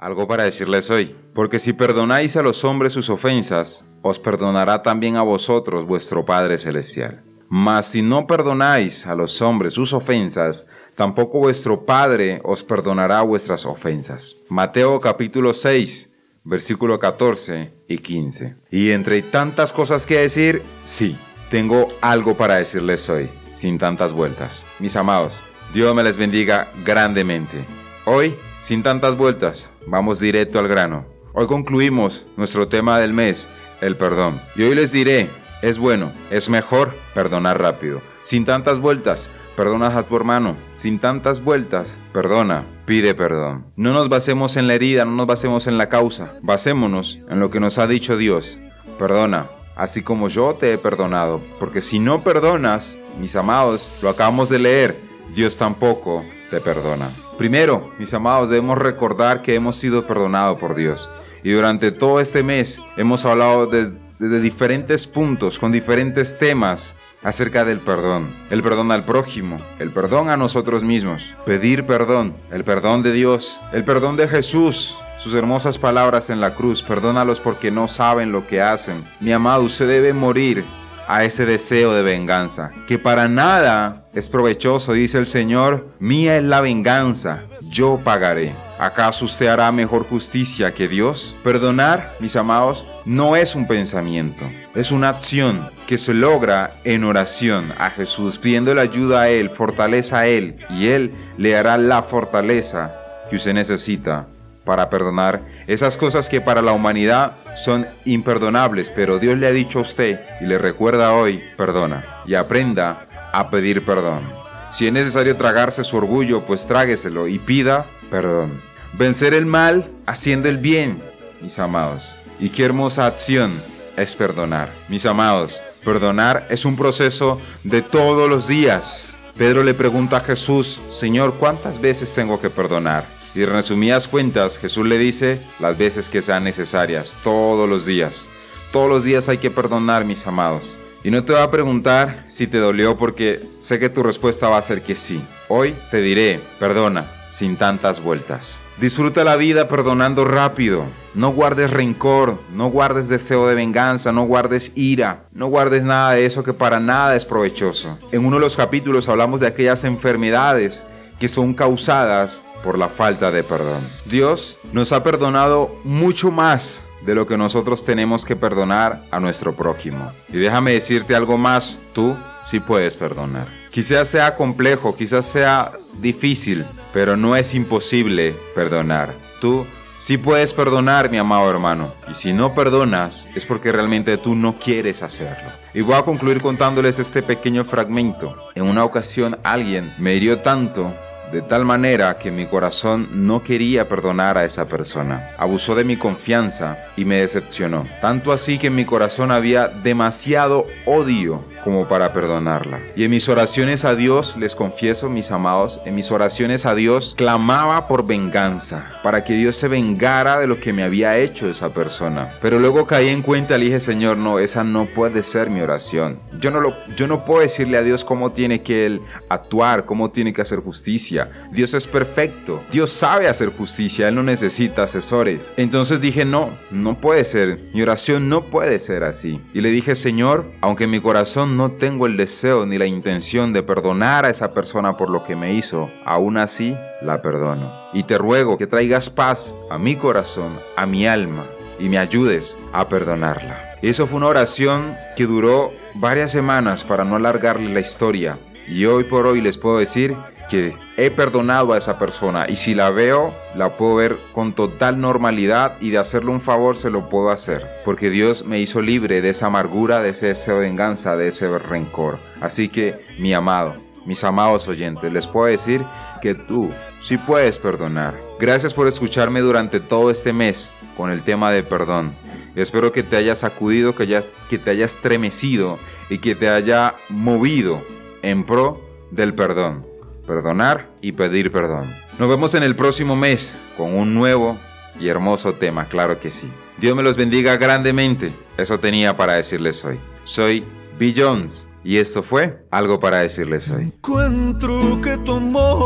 Algo para decirles hoy. Porque si perdonáis a los hombres sus ofensas, os perdonará también a vosotros vuestro Padre Celestial. Mas si no perdonáis a los hombres sus ofensas, tampoco vuestro Padre os perdonará vuestras ofensas. Mateo capítulo 6, versículo 14 y 15. Y entre tantas cosas que decir, sí, tengo algo para decirles hoy, sin tantas vueltas. Mis amados, Dios me les bendiga grandemente. Hoy, sin tantas vueltas, vamos directo al grano. Hoy concluimos nuestro tema del mes, el perdón. Y hoy les diré, es bueno, es mejor perdonar rápido, sin tantas vueltas. Perdonas a tu hermano, sin tantas vueltas, perdona, pide perdón. No nos basemos en la herida, no nos basemos en la causa, basémonos en lo que nos ha dicho Dios. Perdona, así como yo te he perdonado, porque si no perdonas, mis amados, lo acabamos de leer, Dios tampoco te perdona. Primero, mis amados, debemos recordar que hemos sido perdonados por Dios. Y durante todo este mes hemos hablado desde de diferentes puntos, con diferentes temas acerca del perdón. El perdón al prójimo, el perdón a nosotros mismos, pedir perdón, el perdón de Dios, el perdón de Jesús, sus hermosas palabras en la cruz, perdónalos porque no saben lo que hacen. Mi amado, usted debe morir a ese deseo de venganza, que para nada es provechoso, dice el Señor, mía es la venganza, yo pagaré. ¿Acaso usted hará mejor justicia que Dios? Perdonar, mis amados, no es un pensamiento, es una acción que se logra en oración a Jesús, pidiéndole ayuda a Él, fortaleza a Él, y Él le hará la fortaleza que usted necesita para perdonar esas cosas que para la humanidad son imperdonables, pero Dios le ha dicho a usted y le recuerda hoy, perdona y aprenda a pedir perdón. Si es necesario tragarse su orgullo, pues trágueselo y pida perdón. Vencer el mal haciendo el bien, mis amados. Y qué hermosa acción es perdonar. Mis amados, perdonar es un proceso de todos los días. Pedro le pregunta a Jesús, Señor, ¿cuántas veces tengo que perdonar? Y en resumidas cuentas, Jesús le dice las veces que sean necesarias, todos los días. Todos los días hay que perdonar, mis amados. Y no te voy a preguntar si te dolió porque sé que tu respuesta va a ser que sí. Hoy te diré, perdona, sin tantas vueltas. Disfruta la vida perdonando rápido. No guardes rencor, no guardes deseo de venganza, no guardes ira, no guardes nada de eso que para nada es provechoso. En uno de los capítulos hablamos de aquellas enfermedades que son causadas por la falta de perdón. Dios nos ha perdonado mucho más de lo que nosotros tenemos que perdonar a nuestro prójimo. Y déjame decirte algo más, tú sí puedes perdonar. Quizás sea complejo, quizás sea difícil, pero no es imposible perdonar. Tú sí puedes perdonar, mi amado hermano. Y si no perdonas, es porque realmente tú no quieres hacerlo. Y voy a concluir contándoles este pequeño fragmento. En una ocasión alguien me hirió tanto de tal manera que mi corazón no quería perdonar a esa persona. Abusó de mi confianza y me decepcionó. Tanto así que en mi corazón había demasiado odio como para perdonarla. Y en mis oraciones a Dios, les confieso, mis amados, en mis oraciones a Dios clamaba por venganza, para que Dios se vengara de lo que me había hecho esa persona. Pero luego caí en cuenta y dije, Señor, no, esa no puede ser mi oración. Yo no, lo, yo no puedo decirle a Dios cómo tiene que Él actuar, cómo tiene que hacer justicia. Dios es perfecto. Dios sabe hacer justicia. Él no necesita asesores. Entonces dije, no, no puede ser. Mi oración no puede ser así. Y le dije, Señor, aunque mi corazón no tengo el deseo ni la intención de perdonar a esa persona por lo que me hizo, aún así la perdono. Y te ruego que traigas paz a mi corazón, a mi alma, y me ayudes a perdonarla. Eso fue una oración que duró varias semanas para no alargarle la historia. Y hoy por hoy les puedo decir que he perdonado a esa persona y si la veo, la puedo ver con total normalidad y de hacerle un favor se lo puedo hacer, porque Dios me hizo libre de esa amargura, de ese deseo de venganza, de ese rencor. Así que, mi amado, mis amados oyentes, les puedo decir que tú sí puedes perdonar. Gracias por escucharme durante todo este mes con el tema de perdón. Espero que te haya sacudido, que, que te haya estremecido y que te haya movido en pro del perdón perdonar y pedir perdón. Nos vemos en el próximo mes con un nuevo y hermoso tema, claro que sí. Dios me los bendiga grandemente. Eso tenía para decirles hoy. Soy B. Jones y esto fue algo para decirles hoy. Encuentro que tu me.